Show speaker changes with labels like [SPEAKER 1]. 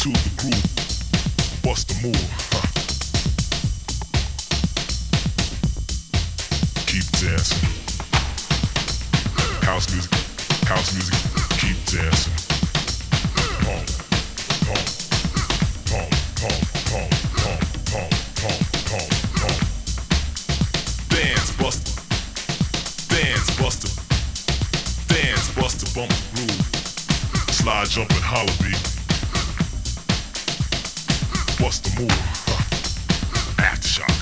[SPEAKER 1] to the groove. Bust the move. Huh. Keep dancing. House music, house music. Keep dancing. Pump, pump, pump, pump, pump, pump, pump, pump, pump. Dance buster, dance buster, dance buster. Bump the groove. Slide, jump, and holler beat what's the move?
[SPEAKER 2] Action.